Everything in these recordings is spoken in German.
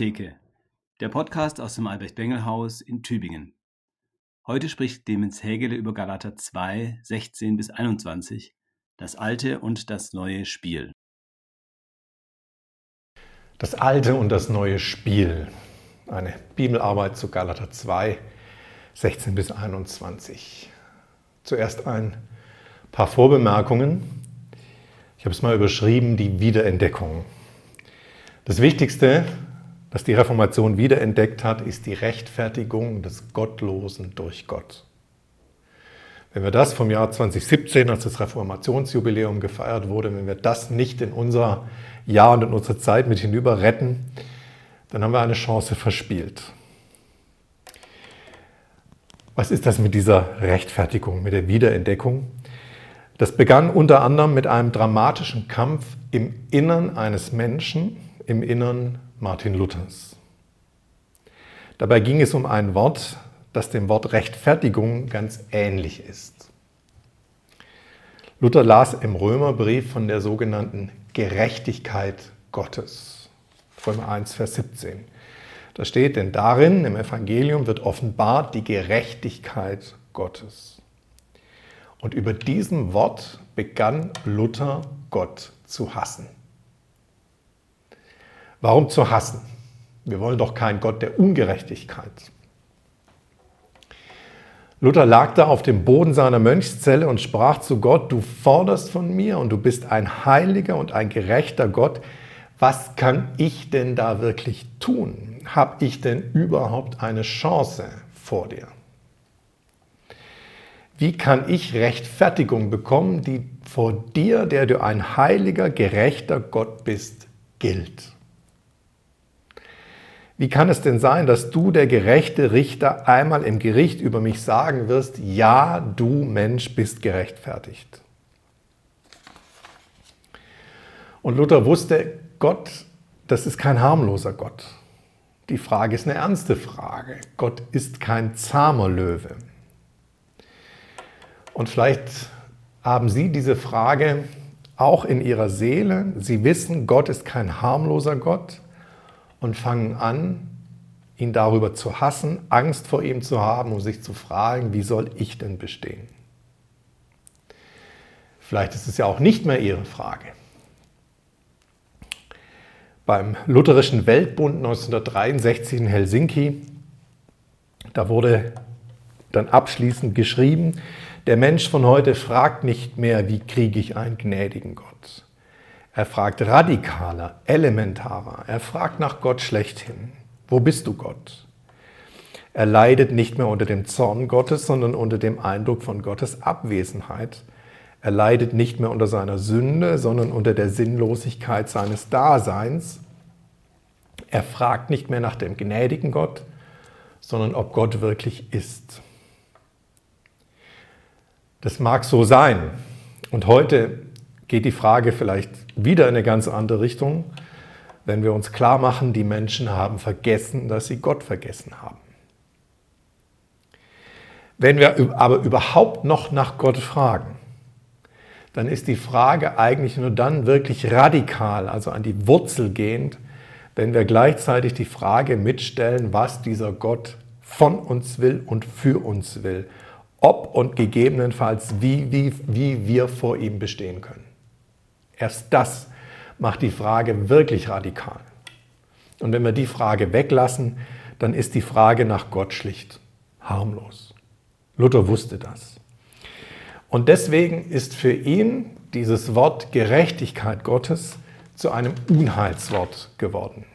Bengeltheke, der Podcast aus dem Albert-Bengel-Haus in Tübingen. Heute spricht Clemens Hägele über Galater 2, 16 bis 21, das alte und das neue Spiel. Das alte und das neue Spiel. Eine Bibelarbeit zu Galater 2, 16 bis 21. Zuerst ein paar Vorbemerkungen. Ich habe es mal überschrieben, die Wiederentdeckung. Das Wichtigste das die Reformation wiederentdeckt hat, ist die Rechtfertigung des Gottlosen durch Gott. Wenn wir das vom Jahr 2017, als das Reformationsjubiläum gefeiert wurde, wenn wir das nicht in unser Jahr und in unsere Zeit mit hinüber retten, dann haben wir eine Chance verspielt. Was ist das mit dieser Rechtfertigung, mit der Wiederentdeckung? Das begann unter anderem mit einem dramatischen Kampf im Innern eines Menschen, im Innern Martin Luthers. Dabei ging es um ein Wort, das dem Wort Rechtfertigung ganz ähnlich ist. Luther las im Römerbrief von der sogenannten Gerechtigkeit Gottes. Römer 1, Vers 17. Da steht, denn darin im Evangelium wird offenbart die Gerechtigkeit Gottes. Und über diesem Wort begann Luther Gott zu hassen. Warum zu hassen? Wir wollen doch keinen Gott der Ungerechtigkeit. Luther lag da auf dem Boden seiner Mönchszelle und sprach zu Gott, du forderst von mir und du bist ein heiliger und ein gerechter Gott. Was kann ich denn da wirklich tun? Habe ich denn überhaupt eine Chance vor dir? Wie kann ich Rechtfertigung bekommen, die vor dir, der du ein heiliger, gerechter Gott bist, gilt? Wie kann es denn sein, dass du, der gerechte Richter, einmal im Gericht über mich sagen wirst, ja, du Mensch bist gerechtfertigt? Und Luther wusste, Gott, das ist kein harmloser Gott. Die Frage ist eine ernste Frage. Gott ist kein zahmer Löwe. Und vielleicht haben Sie diese Frage auch in Ihrer Seele. Sie wissen, Gott ist kein harmloser Gott und fangen an, ihn darüber zu hassen, Angst vor ihm zu haben und sich zu fragen, wie soll ich denn bestehen? Vielleicht ist es ja auch nicht mehr Ihre Frage. Beim Lutherischen Weltbund 1963 in Helsinki, da wurde dann abschließend geschrieben, der Mensch von heute fragt nicht mehr, wie kriege ich einen gnädigen Gott. Er fragt radikaler, elementarer. Er fragt nach Gott schlechthin. Wo bist du Gott? Er leidet nicht mehr unter dem Zorn Gottes, sondern unter dem Eindruck von Gottes Abwesenheit. Er leidet nicht mehr unter seiner Sünde, sondern unter der Sinnlosigkeit seines Daseins. Er fragt nicht mehr nach dem gnädigen Gott, sondern ob Gott wirklich ist. Das mag so sein. Und heute geht die Frage vielleicht wieder in eine ganz andere Richtung, wenn wir uns klar machen, die Menschen haben vergessen, dass sie Gott vergessen haben. Wenn wir aber überhaupt noch nach Gott fragen, dann ist die Frage eigentlich nur dann wirklich radikal, also an die Wurzel gehend, wenn wir gleichzeitig die Frage mitstellen, was dieser Gott von uns will und für uns will, ob und gegebenenfalls wie, wie, wie wir vor ihm bestehen können. Erst das macht die Frage wirklich radikal. Und wenn wir die Frage weglassen, dann ist die Frage nach Gott schlicht harmlos. Luther wusste das. Und deswegen ist für ihn dieses Wort Gerechtigkeit Gottes zu einem Unheilswort geworden.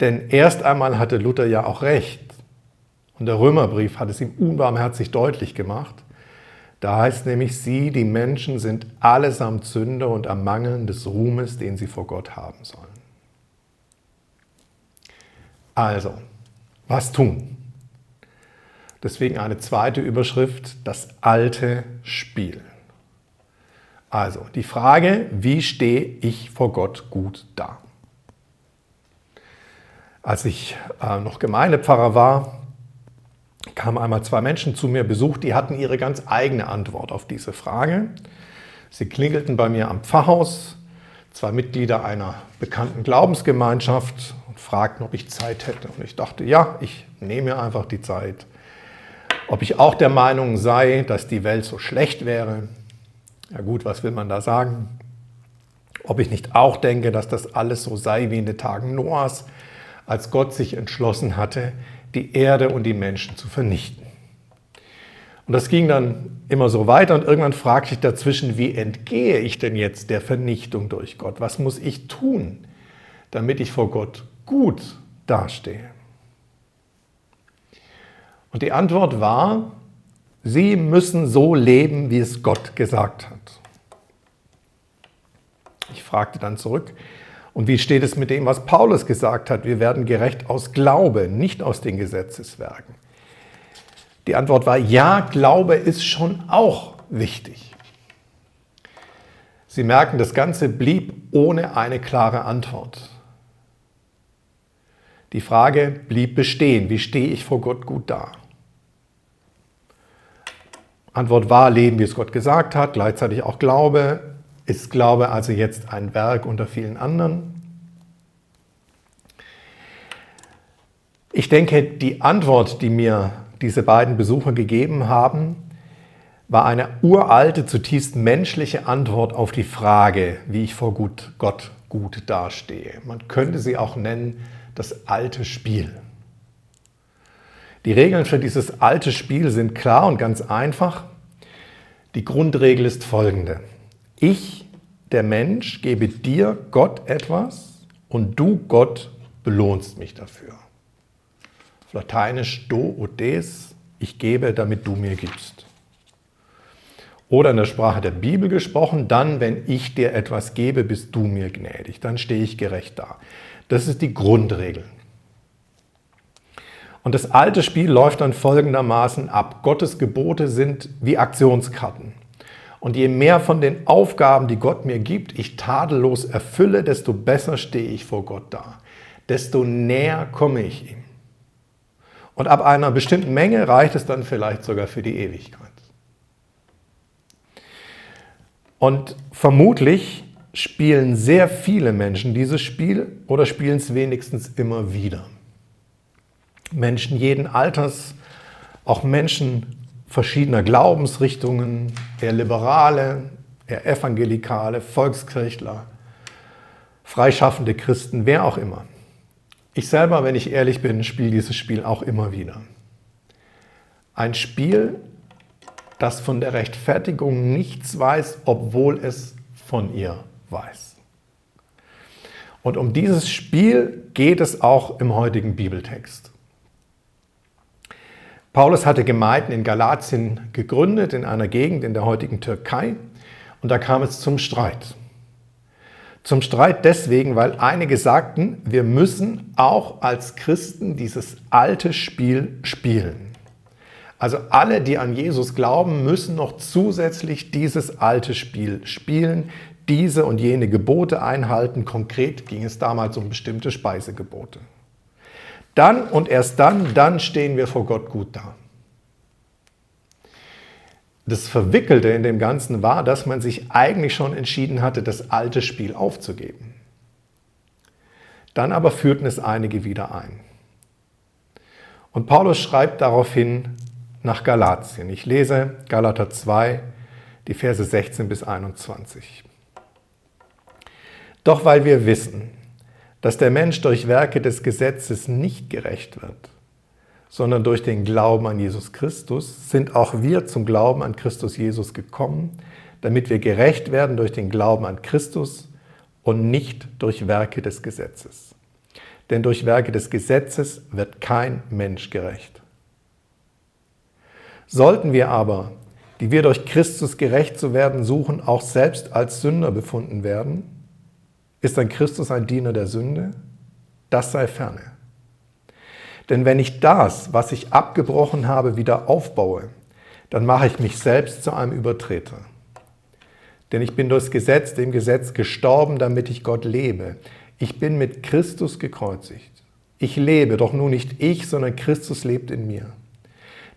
Denn erst einmal hatte Luther ja auch recht. Und der Römerbrief hat es ihm unbarmherzig deutlich gemacht. Da heißt nämlich, sie, die Menschen, sind allesamt Sünder und am Mangeln des Ruhmes, den sie vor Gott haben sollen. Also, was tun? Deswegen eine zweite Überschrift, das alte Spiel. Also die Frage, wie stehe ich vor Gott gut da? Als ich äh, noch Gemeindepfarrer war, kamen einmal zwei Menschen zu mir besucht, die hatten ihre ganz eigene Antwort auf diese Frage. Sie klingelten bei mir am Pfarrhaus, zwei Mitglieder einer bekannten Glaubensgemeinschaft und fragten, ob ich Zeit hätte. Und ich dachte, ja, ich nehme einfach die Zeit. Ob ich auch der Meinung sei, dass die Welt so schlecht wäre. Ja gut, was will man da sagen? Ob ich nicht auch denke, dass das alles so sei wie in den Tagen Noahs, als Gott sich entschlossen hatte, die Erde und die Menschen zu vernichten. Und das ging dann immer so weiter und irgendwann fragte ich dazwischen, wie entgehe ich denn jetzt der Vernichtung durch Gott? Was muss ich tun, damit ich vor Gott gut dastehe? Und die Antwort war, Sie müssen so leben, wie es Gott gesagt hat. Ich fragte dann zurück, und wie steht es mit dem, was Paulus gesagt hat? Wir werden gerecht aus Glaube, nicht aus den Gesetzeswerken. Die Antwort war, ja, Glaube ist schon auch wichtig. Sie merken, das Ganze blieb ohne eine klare Antwort. Die Frage blieb bestehen, wie stehe ich vor Gott gut da? Antwort war, leben, wie es Gott gesagt hat, gleichzeitig auch Glaube, ist Glaube also jetzt ein Werk unter vielen anderen? Ich denke, die Antwort, die mir diese beiden Besucher gegeben haben, war eine uralte, zutiefst menschliche Antwort auf die Frage, wie ich vor gut, Gott gut dastehe. Man könnte sie auch nennen das alte Spiel. Die Regeln für dieses alte Spiel sind klar und ganz einfach. Die Grundregel ist folgende. Ich, der Mensch, gebe dir, Gott, etwas und du, Gott, belohnst mich dafür. Auf Lateinisch do o des, ich gebe, damit du mir gibst. Oder in der Sprache der Bibel gesprochen, dann, wenn ich dir etwas gebe, bist du mir gnädig, dann stehe ich gerecht da. Das ist die Grundregel. Und das alte Spiel läuft dann folgendermaßen ab. Gottes Gebote sind wie Aktionskarten. Und je mehr von den Aufgaben, die Gott mir gibt, ich tadellos erfülle, desto besser stehe ich vor Gott da. Desto näher komme ich ihm. Und ab einer bestimmten Menge reicht es dann vielleicht sogar für die Ewigkeit. Und vermutlich spielen sehr viele Menschen dieses Spiel oder spielen es wenigstens immer wieder. Menschen jeden Alters, auch Menschen verschiedener Glaubensrichtungen, eher Liberale, eher Evangelikale, Volkskirchler, freischaffende Christen, wer auch immer. Ich selber, wenn ich ehrlich bin, spiele dieses Spiel auch immer wieder. Ein Spiel, das von der Rechtfertigung nichts weiß, obwohl es von ihr weiß. Und um dieses Spiel geht es auch im heutigen Bibeltext. Paulus hatte Gemeinden in Galatien gegründet, in einer Gegend in der heutigen Türkei, und da kam es zum Streit. Zum Streit deswegen, weil einige sagten, wir müssen auch als Christen dieses alte Spiel spielen. Also alle, die an Jesus glauben, müssen noch zusätzlich dieses alte Spiel spielen, diese und jene Gebote einhalten. Konkret ging es damals um bestimmte Speisegebote. Dann und erst dann, dann stehen wir vor Gott gut da. Das Verwickelte in dem Ganzen war, dass man sich eigentlich schon entschieden hatte, das alte Spiel aufzugeben. Dann aber führten es einige wieder ein. Und Paulus schreibt daraufhin nach Galatien. Ich lese Galater 2, die Verse 16 bis 21. Doch weil wir wissen, dass der Mensch durch Werke des Gesetzes nicht gerecht wird, sondern durch den Glauben an Jesus Christus sind auch wir zum Glauben an Christus Jesus gekommen, damit wir gerecht werden durch den Glauben an Christus und nicht durch Werke des Gesetzes. Denn durch Werke des Gesetzes wird kein Mensch gerecht. Sollten wir aber, die wir durch Christus gerecht zu werden suchen, auch selbst als Sünder befunden werden, ist dann Christus ein Diener der Sünde? Das sei ferne. Denn wenn ich das, was ich abgebrochen habe, wieder aufbaue, dann mache ich mich selbst zu einem Übertreter. Denn ich bin durchs Gesetz, dem Gesetz gestorben, damit ich Gott lebe. Ich bin mit Christus gekreuzigt. Ich lebe, doch nun nicht ich, sondern Christus lebt in mir.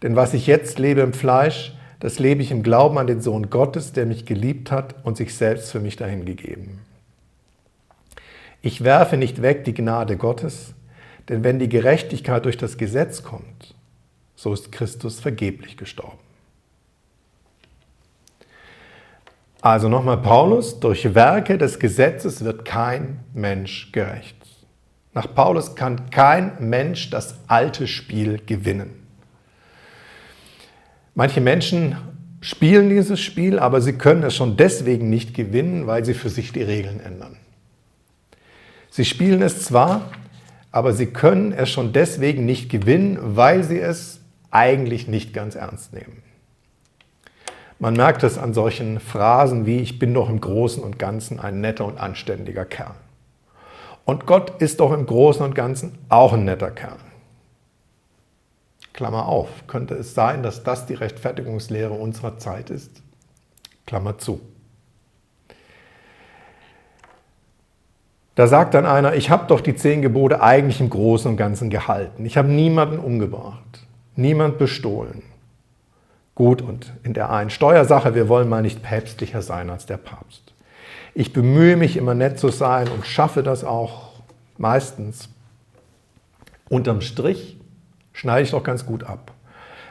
Denn was ich jetzt lebe im Fleisch, das lebe ich im Glauben an den Sohn Gottes, der mich geliebt hat und sich selbst für mich dahingegeben. Ich werfe nicht weg die Gnade Gottes, denn wenn die Gerechtigkeit durch das Gesetz kommt, so ist Christus vergeblich gestorben. Also nochmal Paulus, durch Werke des Gesetzes wird kein Mensch gerecht. Nach Paulus kann kein Mensch das alte Spiel gewinnen. Manche Menschen spielen dieses Spiel, aber sie können es schon deswegen nicht gewinnen, weil sie für sich die Regeln ändern. Sie spielen es zwar, aber sie können es schon deswegen nicht gewinnen, weil sie es eigentlich nicht ganz ernst nehmen. Man merkt es an solchen Phrasen wie ich bin doch im Großen und Ganzen ein netter und anständiger Kerl. Und Gott ist doch im Großen und Ganzen auch ein netter Kerl. Klammer auf, könnte es sein, dass das die Rechtfertigungslehre unserer Zeit ist? Klammer zu. Da sagt dann einer, ich habe doch die zehn Gebote eigentlich im Großen und Ganzen gehalten. Ich habe niemanden umgebracht, niemand bestohlen. Gut, und in der einen Steuersache, wir wollen mal nicht päpstlicher sein als der Papst. Ich bemühe mich immer nett zu sein und schaffe das auch meistens. Unterm Strich schneide ich doch ganz gut ab.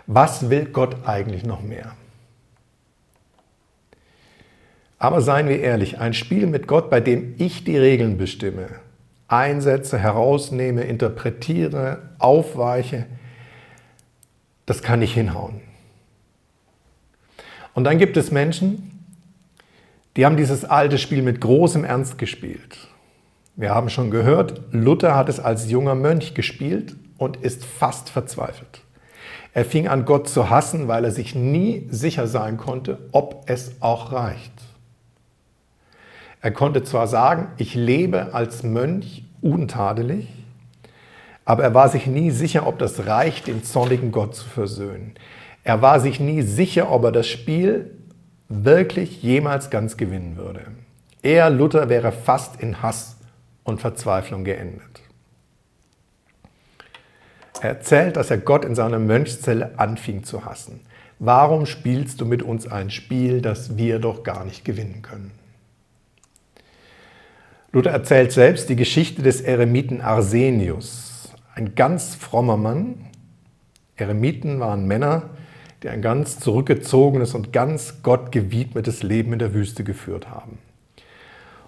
Was will Gott eigentlich noch mehr? Aber seien wir ehrlich, ein Spiel mit Gott, bei dem ich die Regeln bestimme, einsetze, herausnehme, interpretiere, aufweiche, das kann nicht hinhauen. Und dann gibt es Menschen, die haben dieses alte Spiel mit großem Ernst gespielt. Wir haben schon gehört, Luther hat es als junger Mönch gespielt und ist fast verzweifelt. Er fing an, Gott zu hassen, weil er sich nie sicher sein konnte, ob es auch reicht. Er konnte zwar sagen, ich lebe als Mönch untadelig, aber er war sich nie sicher, ob das reicht, den zornigen Gott zu versöhnen. Er war sich nie sicher, ob er das Spiel wirklich jemals ganz gewinnen würde. Er, Luther, wäre fast in Hass und Verzweiflung geendet. Er erzählt, dass er Gott in seiner Mönchszelle anfing zu hassen. Warum spielst du mit uns ein Spiel, das wir doch gar nicht gewinnen können? Luther erzählt selbst die Geschichte des Eremiten Arsenius, ein ganz frommer Mann. Eremiten waren Männer, die ein ganz zurückgezogenes und ganz gottgewidmetes Leben in der Wüste geführt haben.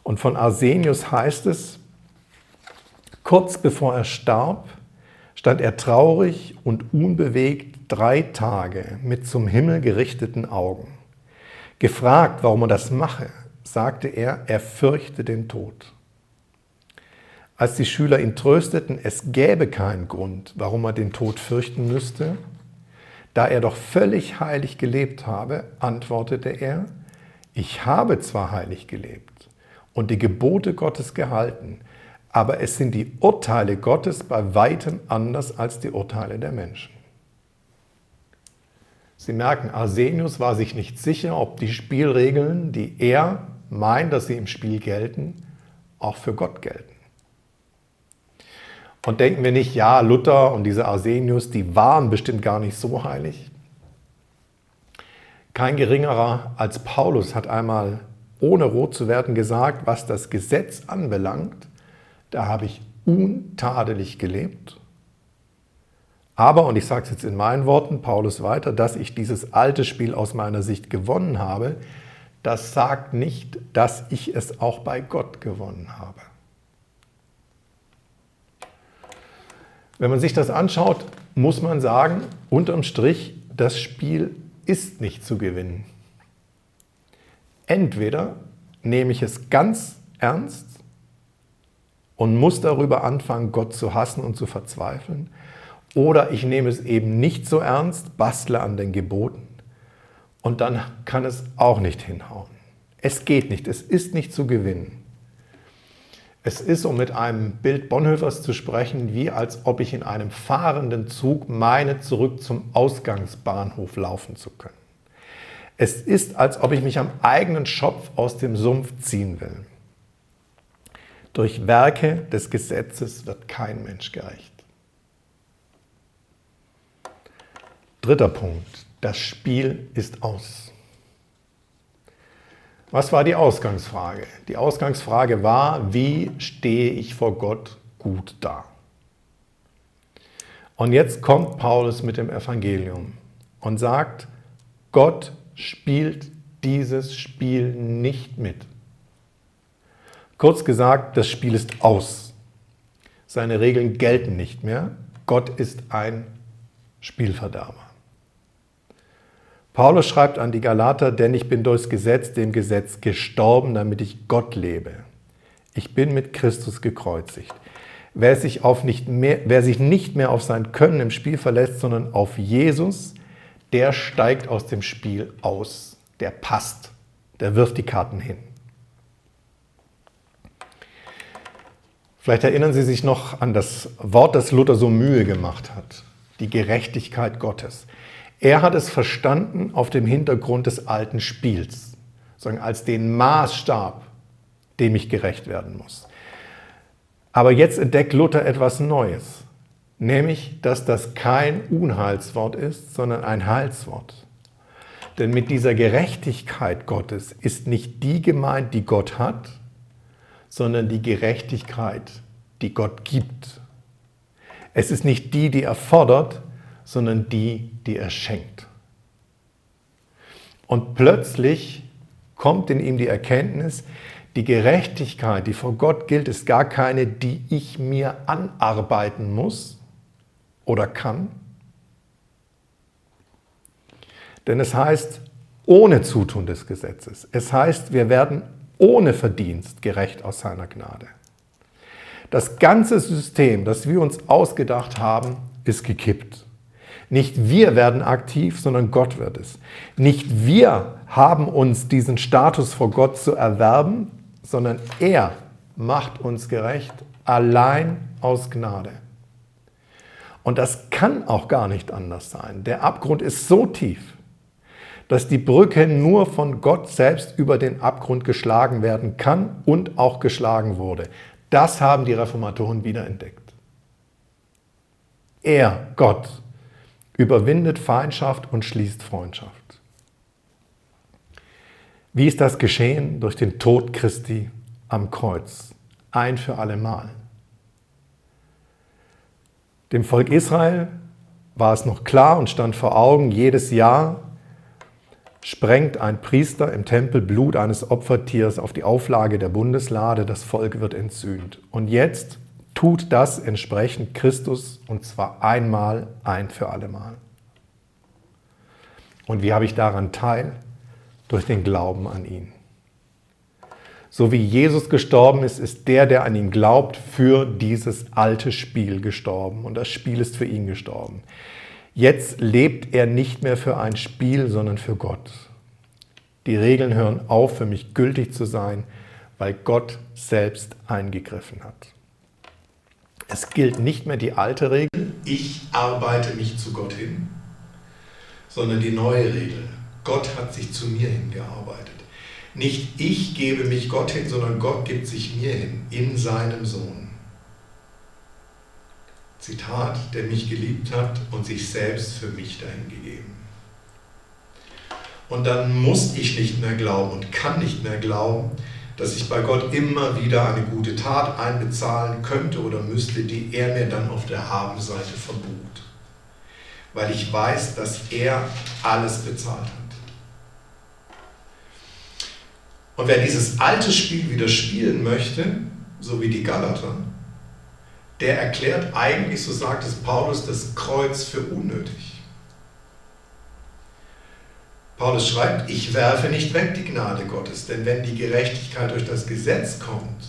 Und von Arsenius heißt es, kurz bevor er starb, stand er traurig und unbewegt drei Tage mit zum Himmel gerichteten Augen. Gefragt, warum er das mache, sagte er, er fürchte den Tod. Als die Schüler ihn trösteten, es gäbe keinen Grund, warum er den Tod fürchten müsste, da er doch völlig heilig gelebt habe, antwortete er, ich habe zwar heilig gelebt und die Gebote Gottes gehalten, aber es sind die Urteile Gottes bei weitem anders als die Urteile der Menschen. Sie merken, Arsenius war sich nicht sicher, ob die Spielregeln, die er meint, dass sie im Spiel gelten, auch für Gott gelten. Und denken wir nicht, ja, Luther und diese Arsenius, die waren bestimmt gar nicht so heilig. Kein geringerer als Paulus hat einmal, ohne rot zu werden, gesagt, was das Gesetz anbelangt, da habe ich untadelig gelebt. Aber, und ich sage es jetzt in meinen Worten, Paulus weiter, dass ich dieses alte Spiel aus meiner Sicht gewonnen habe, das sagt nicht, dass ich es auch bei Gott gewonnen habe. Wenn man sich das anschaut, muss man sagen, unterm Strich, das Spiel ist nicht zu gewinnen. Entweder nehme ich es ganz ernst und muss darüber anfangen, Gott zu hassen und zu verzweifeln, oder ich nehme es eben nicht so ernst, bastle an den Geboten und dann kann es auch nicht hinhauen. Es geht nicht, es ist nicht zu gewinnen. Es ist, um mit einem Bild Bonhoeffers zu sprechen, wie als ob ich in einem fahrenden Zug meine, zurück zum Ausgangsbahnhof laufen zu können. Es ist, als ob ich mich am eigenen Schopf aus dem Sumpf ziehen will. Durch Werke des Gesetzes wird kein Mensch gerecht. Dritter Punkt. Das Spiel ist aus. Was war die Ausgangsfrage? Die Ausgangsfrage war, wie stehe ich vor Gott gut da? Und jetzt kommt Paulus mit dem Evangelium und sagt, Gott spielt dieses Spiel nicht mit. Kurz gesagt, das Spiel ist aus. Seine Regeln gelten nicht mehr. Gott ist ein Spielverderber. Paulus schreibt an die Galater, denn ich bin durchs Gesetz, dem Gesetz gestorben, damit ich Gott lebe. Ich bin mit Christus gekreuzigt. Wer sich, mehr, wer sich nicht mehr auf sein Können im Spiel verlässt, sondern auf Jesus, der steigt aus dem Spiel aus. Der passt. Der wirft die Karten hin. Vielleicht erinnern Sie sich noch an das Wort, das Luther so Mühe gemacht hat. Die Gerechtigkeit Gottes. Er hat es verstanden auf dem Hintergrund des alten Spiels, sagen als den Maßstab, dem ich gerecht werden muss. Aber jetzt entdeckt Luther etwas Neues, nämlich, dass das kein Unheilswort ist, sondern ein Heilswort. Denn mit dieser Gerechtigkeit Gottes ist nicht die gemeint, die Gott hat, sondern die Gerechtigkeit, die Gott gibt. Es ist nicht die, die er fordert, sondern die, die er schenkt. Und plötzlich kommt in ihm die Erkenntnis, die Gerechtigkeit, die vor Gott gilt, ist gar keine, die ich mir anarbeiten muss oder kann. Denn es heißt, ohne Zutun des Gesetzes. Es heißt, wir werden ohne Verdienst gerecht aus seiner Gnade. Das ganze System, das wir uns ausgedacht haben, ist gekippt. Nicht wir werden aktiv, sondern Gott wird es. Nicht wir haben uns diesen Status vor Gott zu erwerben, sondern er macht uns gerecht, allein aus Gnade. Und das kann auch gar nicht anders sein. Der Abgrund ist so tief, dass die Brücke nur von Gott selbst über den Abgrund geschlagen werden kann und auch geschlagen wurde. Das haben die Reformatoren wiederentdeckt. Er, Gott, überwindet Feindschaft und schließt Freundschaft. Wie ist das geschehen? Durch den Tod Christi am Kreuz. Ein für allemal. Dem Volk Israel war es noch klar und stand vor Augen, jedes Jahr sprengt ein Priester im Tempel Blut eines Opfertiers auf die Auflage der Bundeslade, das Volk wird entsühnt. Und jetzt tut das entsprechend Christus und zwar einmal, ein für allemal. Und wie habe ich daran teil? durch den Glauben an ihn. So wie Jesus gestorben ist, ist der, der an ihn glaubt, für dieses alte Spiel gestorben. Und das Spiel ist für ihn gestorben. Jetzt lebt er nicht mehr für ein Spiel, sondern für Gott. Die Regeln hören auf, für mich gültig zu sein, weil Gott selbst eingegriffen hat. Es gilt nicht mehr die alte Regel, ich arbeite mich zu Gott hin, sondern die neue Regel, Gott hat sich zu mir hingearbeitet. Nicht ich gebe mich Gott hin, sondern Gott gibt sich mir hin, in seinem Sohn. Zitat, der mich geliebt hat und sich selbst für mich dahin gegeben. Und dann muss ich nicht mehr glauben und kann nicht mehr glauben, dass ich bei Gott immer wieder eine gute Tat einbezahlen könnte oder müsste, die er mir dann auf der Habenseite verbucht. Weil ich weiß, dass er alles bezahlt hat. Und wer dieses alte Spiel wieder spielen möchte, so wie die Galater, der erklärt eigentlich, so sagt es Paulus, das Kreuz für unnötig. Paulus schreibt, ich werfe nicht weg die Gnade Gottes, denn wenn die Gerechtigkeit durch das Gesetz kommt,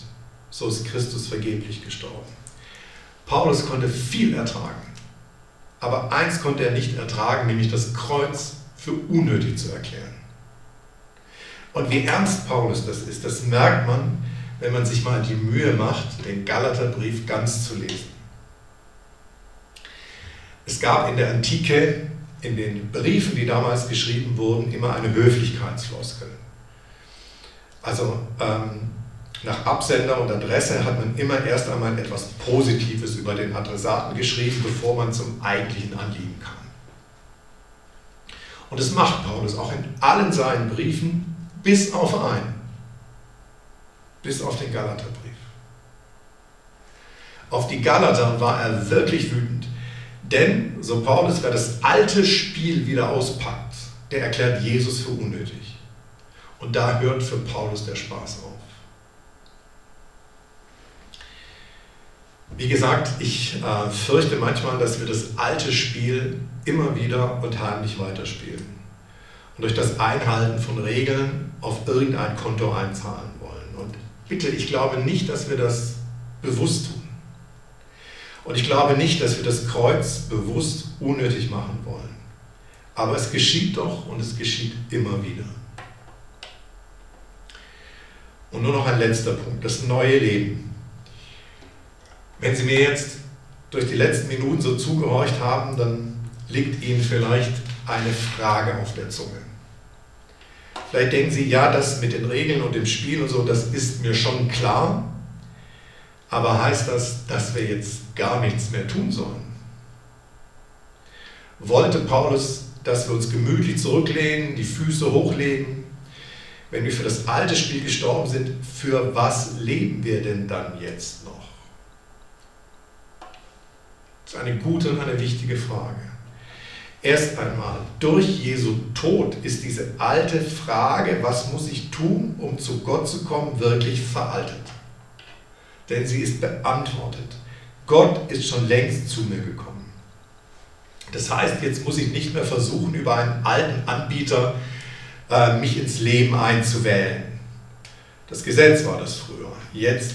so ist Christus vergeblich gestorben. Paulus konnte viel ertragen, aber eins konnte er nicht ertragen, nämlich das Kreuz für unnötig zu erklären. Und wie ernst Paulus das ist, das merkt man, wenn man sich mal die Mühe macht, den Galaterbrief ganz zu lesen. Es gab in der Antike, in den Briefen, die damals geschrieben wurden, immer eine Höflichkeitsfloskel. Also ähm, nach Absender und Adresse hat man immer erst einmal etwas Positives über den Adressaten geschrieben, bevor man zum eigentlichen Anliegen kam. Und das macht Paulus auch in allen seinen Briefen, bis auf einen. bis auf den Galaterbrief. Auf die Galater war er wirklich wütend. Denn, so Paulus, wer das alte Spiel wieder auspackt, der erklärt Jesus für unnötig. Und da hört für Paulus der Spaß auf. Wie gesagt, ich äh, fürchte manchmal, dass wir das alte Spiel immer wieder und heimlich weiterspielen und durch das Einhalten von Regeln auf irgendein Konto einzahlen wollen. Und bitte, ich glaube nicht, dass wir das bewusst tun. Und ich glaube nicht, dass wir das Kreuz bewusst unnötig machen wollen. Aber es geschieht doch und es geschieht immer wieder. Und nur noch ein letzter Punkt, das neue Leben. Wenn Sie mir jetzt durch die letzten Minuten so zugehorcht haben, dann liegt Ihnen vielleicht eine Frage auf der Zunge. Vielleicht denken Sie, ja, das mit den Regeln und dem Spiel und so, das ist mir schon klar. Aber heißt das, dass wir jetzt gar nichts mehr tun sollen? Wollte Paulus, dass wir uns gemütlich zurücklehnen, die Füße hochlegen? Wenn wir für das alte Spiel gestorben sind, für was leben wir denn dann jetzt noch? Das ist eine gute und eine wichtige Frage. Erst einmal, durch Jesu Tod ist diese alte Frage, was muss ich tun, um zu Gott zu kommen, wirklich veraltet. Denn sie ist beantwortet. Gott ist schon längst zu mir gekommen. Das heißt, jetzt muss ich nicht mehr versuchen, über einen alten Anbieter äh, mich ins Leben einzuwählen. Das Gesetz war das früher. Jetzt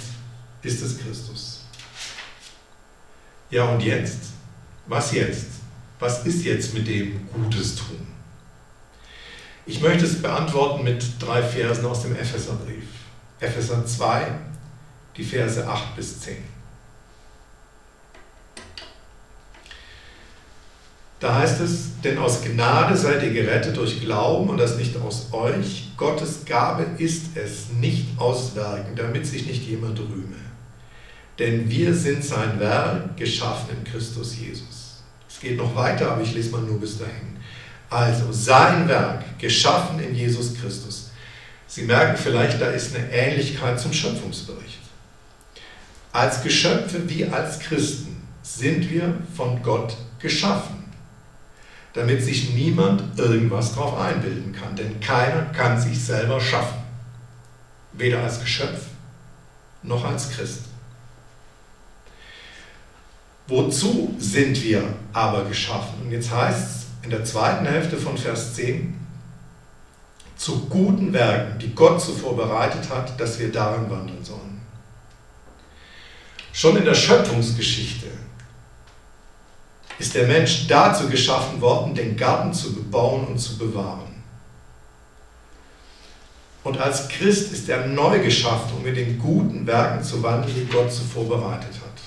ist es Christus. Ja, und jetzt? Was jetzt? Was ist jetzt mit dem Gutes tun? Ich möchte es beantworten mit drei Versen aus dem Epheserbrief. Epheser 2, die Verse 8 bis 10. Da heißt es, denn aus Gnade seid ihr gerettet durch Glauben und das nicht aus euch. Gottes Gabe ist es, nicht aus Werken, damit sich nicht jemand rühme denn wir sind sein Werk, geschaffen in Christus Jesus. Es geht noch weiter, aber ich lese mal nur bis dahin. Also sein Werk, geschaffen in Jesus Christus. Sie merken vielleicht, da ist eine Ähnlichkeit zum Schöpfungsbericht. Als Geschöpfe wie als Christen sind wir von Gott geschaffen, damit sich niemand irgendwas darauf einbilden kann, denn keiner kann sich selber schaffen, weder als Geschöpf noch als Christ. Wozu sind wir aber geschaffen? Und jetzt heißt es in der zweiten Hälfte von Vers 10, zu guten Werken, die Gott zuvor bereitet hat, dass wir darin wandeln sollen. Schon in der Schöpfungsgeschichte ist der Mensch dazu geschaffen worden, den Garten zu bebauen und zu bewahren. Und als Christ ist er neu geschaffen, um in den guten Werken zu wandeln, die Gott zuvor bereitet hat.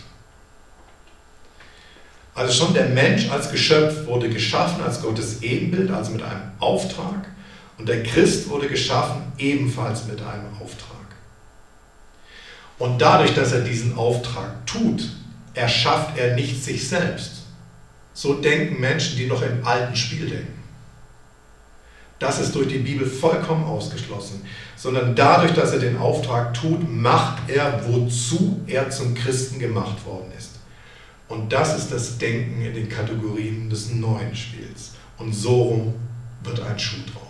Also schon der Mensch als Geschöpf wurde geschaffen als Gottes Ebenbild, also mit einem Auftrag. Und der Christ wurde geschaffen ebenfalls mit einem Auftrag. Und dadurch, dass er diesen Auftrag tut, erschafft er nicht sich selbst. So denken Menschen, die noch im alten Spiel denken. Das ist durch die Bibel vollkommen ausgeschlossen, sondern dadurch, dass er den Auftrag tut, macht er, wozu er zum Christen gemacht worden ist. Und das ist das Denken in den Kategorien des neuen Spiels. Und so rum wird ein Schuh draus.